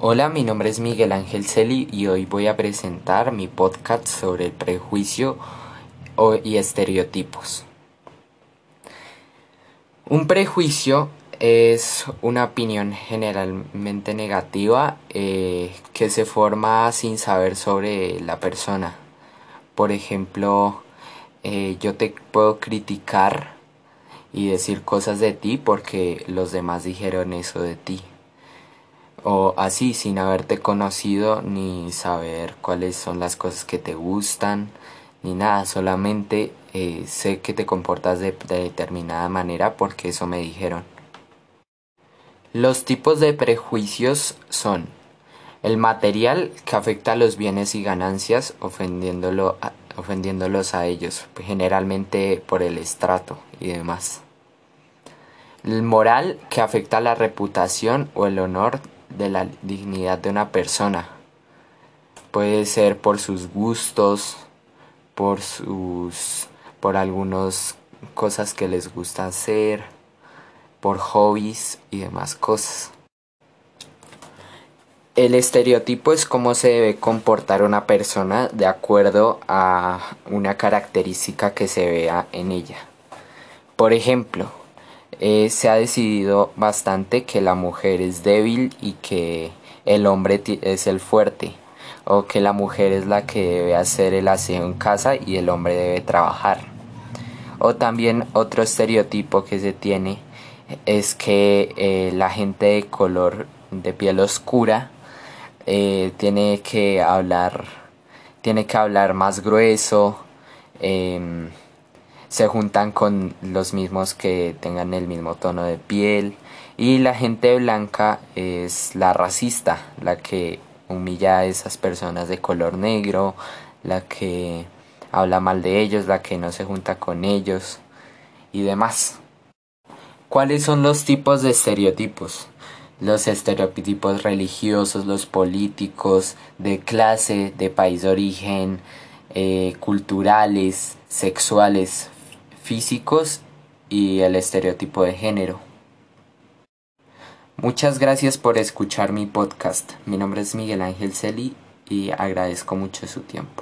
Hola, mi nombre es Miguel Ángel Celi y hoy voy a presentar mi podcast sobre el prejuicio y estereotipos. Un prejuicio es una opinión generalmente negativa eh, que se forma sin saber sobre la persona. Por ejemplo, eh, yo te puedo criticar y decir cosas de ti porque los demás dijeron eso de ti o así sin haberte conocido ni saber cuáles son las cosas que te gustan ni nada, solamente eh, sé que te comportas de, determinada manera porque eso me dijeron. Los tipos de prejuicios son el material que afecta a los bienes y ganancias ofendiéndolo ofendiéndolos a ellos, generalmente por el estrato y demás. El moral que afecta a la reputación o el honor de la dignidad de una persona. Puede ser por sus gustos, por sus por algunas cosas que les gusta hacer, por hobbies y demás cosas. El estereotipo es cómo se debe comportar una persona de acuerdo a una característica que se vea en ella. Por ejemplo, eh, se ha decidido bastante que la mujer es débil y que el hombre es el fuerte o que la mujer es la que debe hacer el aseo en casa y el hombre debe trabajar. O también otro estereotipo que se tiene es que eh, la gente de color de piel oscura eh, tiene que hablar tiene que hablar más grueso em, se juntan con los mismos que tengan el mismo tono de piel y la gente blanca es la racista, la que humilla a esas personas de color negro, la que habla mal de ellos, la que no se junta con ellos y demás. ¿Cuáles son los tipos de estereotipos? Los estereotipos religiosos, los políticos, de clase, de país de origen, eh, culturales, sexuales, físicos y el estereotipo de género. Muchas gracias por escuchar mi podcast. Mi nombre es Miguel Ángel Celi y agradezco mucho su tiempo.